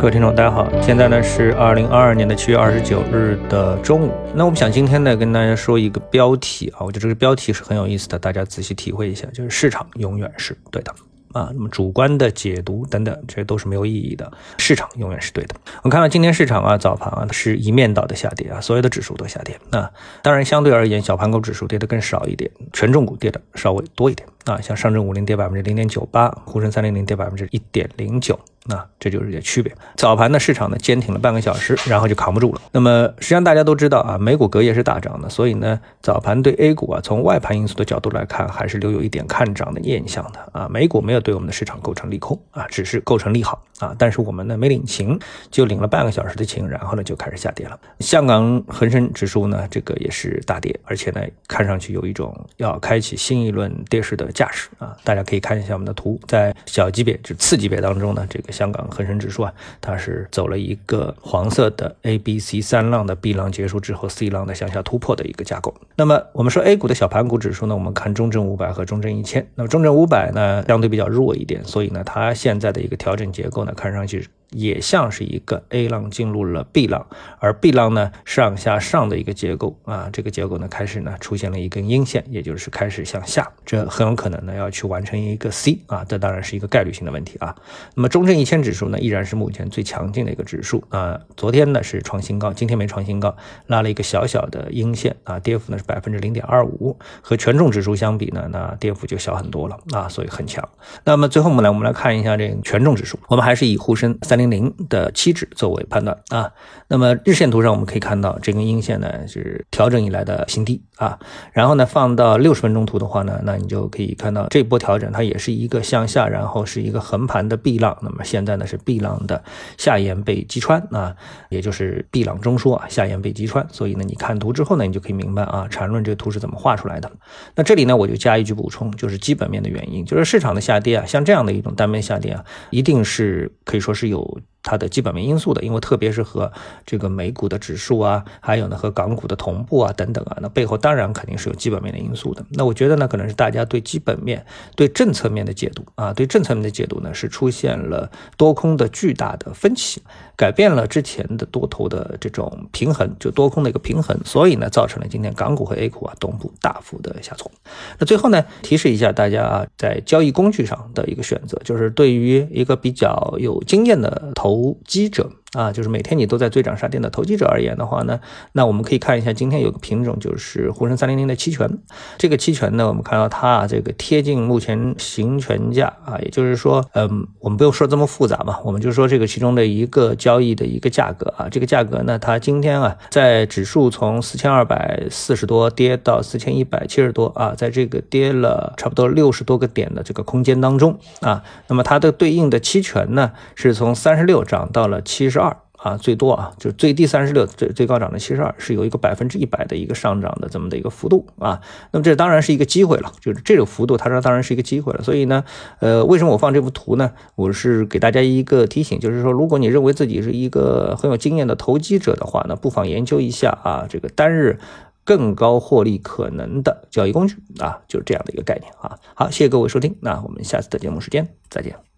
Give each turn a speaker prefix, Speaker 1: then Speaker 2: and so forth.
Speaker 1: 各位听众，大家好，现在呢是二零二二年的七月二十九日的中午。那我们想今天呢跟大家说一个标题啊，我觉得这个标题是很有意思的，大家仔细体会一下，就是市场永远是对的。啊，那么主观的解读等等，这都是没有意义的。市场永远是对的。我们看到今天市场啊，早盘啊是一面倒的下跌啊，所有的指数都下跌。那当然相对而言，小盘股指数跌的更少一点，权重股跌的稍微多一点啊。像上证五零跌百分之零点九八，沪深三零零跌百分之一点零九。那这就是这区别。早盘的市场呢坚挺了半个小时，然后就扛不住了。那么实际上大家都知道啊，美股隔夜是大涨的，所以呢早盘对 A 股啊从外盘因素的角度来看，还是留有一点看涨的念想的啊。美股没有对我们的市场构成利空啊，只是构成利好啊。但是我们呢没领情，就领了半个小时的情，然后呢就开始下跌了。香港恒生指数呢这个也是大跌，而且呢看上去有一种要开启新一轮跌势的架势啊。大家可以看一下我们的图，在小级别就次级别当中呢，这个。香港恒生指数啊，它是走了一个黄色的 A、B、C 三浪的 B 浪结束之后，C 浪的向下突破的一个架构。那么我们说 A 股的小盘股指数呢，我们看中证五百和中证一千。那么中证五百呢，相对比较弱一点，所以呢，它现在的一个调整结构呢，看上去。也像是一个 A 浪进入了 B 浪，而 B 浪呢上下上的一个结构啊，这个结构呢开始呢出现了一根阴线，也就是开始向下，这很有可能呢要去完成一个 C 啊，这当然是一个概率性的问题啊。那么中证一千指数呢依然是目前最强劲的一个指数啊，昨天呢是创新高，今天没创新高，拉了一个小小的阴线啊，跌幅呢是百分之零点二五，和权重指数相比呢，那跌幅就小很多了啊，所以很强。那么最后我们来我们来看一下这个权重指数，我们还是以沪深三。零零的期指作为判断啊，那么日线图上我们可以看到这根阴线呢是调整以来的新低啊，然后呢放到六十分钟图的话呢，那你就可以看到这波调整它也是一个向下，然后是一个横盘的 B 浪，那么现在呢是 B 浪的下沿被击穿啊，也就是 B 浪中枢啊下沿被击穿，所以呢你看图之后呢你就可以明白啊缠论这个图是怎么画出来的。那这里呢我就加一句补充，就是基本面的原因，就是市场的下跌啊，像这样的一种单边下跌啊，一定是可以说是有。它的基本面因素的，因为特别是和这个美股的指数啊，还有呢和港股的同步啊等等啊，那背后当然肯定是有基本面的因素的。那我觉得呢，可能是大家对基本面、对政策面的解读啊，对政策面的解读呢是出现了多空的巨大的分歧，改变了之前的多头的这种平衡，就多空的一个平衡，所以呢造成了今天港股和 A 股啊同步大幅的下挫。那最后呢，提示一下大家啊，在交易工具上的一个选择，就是对于一个比较有经验的投。投机者。啊，就是每天你都在追涨杀跌的投机者而言的话呢，那我们可以看一下今天有个品种就是沪深三零零的期权。这个期权呢，我们看到它啊这个贴近目前行权价啊，也就是说，嗯，我们不用说这么复杂嘛，我们就说这个其中的一个交易的一个价格啊，这个价格呢，它今天啊，在指数从四千二百四十多跌到四千一百七十多啊，在这个跌了差不多六十多个点的这个空间当中啊，那么它的对应的期权呢，是从三十六。涨到了七十啊，最多啊，就是最低三十六，最最高涨到七十二，是有一个百分之一百的一个上涨的这么的一个幅度啊。那么这当然是一个机会了，就是这个幅度，它说当然是一个机会了。所以呢，呃，为什么我放这幅图呢？我是给大家一个提醒，就是说，如果你认为自己是一个很有经验的投机者的话呢，不妨研究一下啊，这个单日更高获利可能的交易工具啊，就是这样的一个概念啊。好，谢谢各位收听，那我们下次的节目时间再见。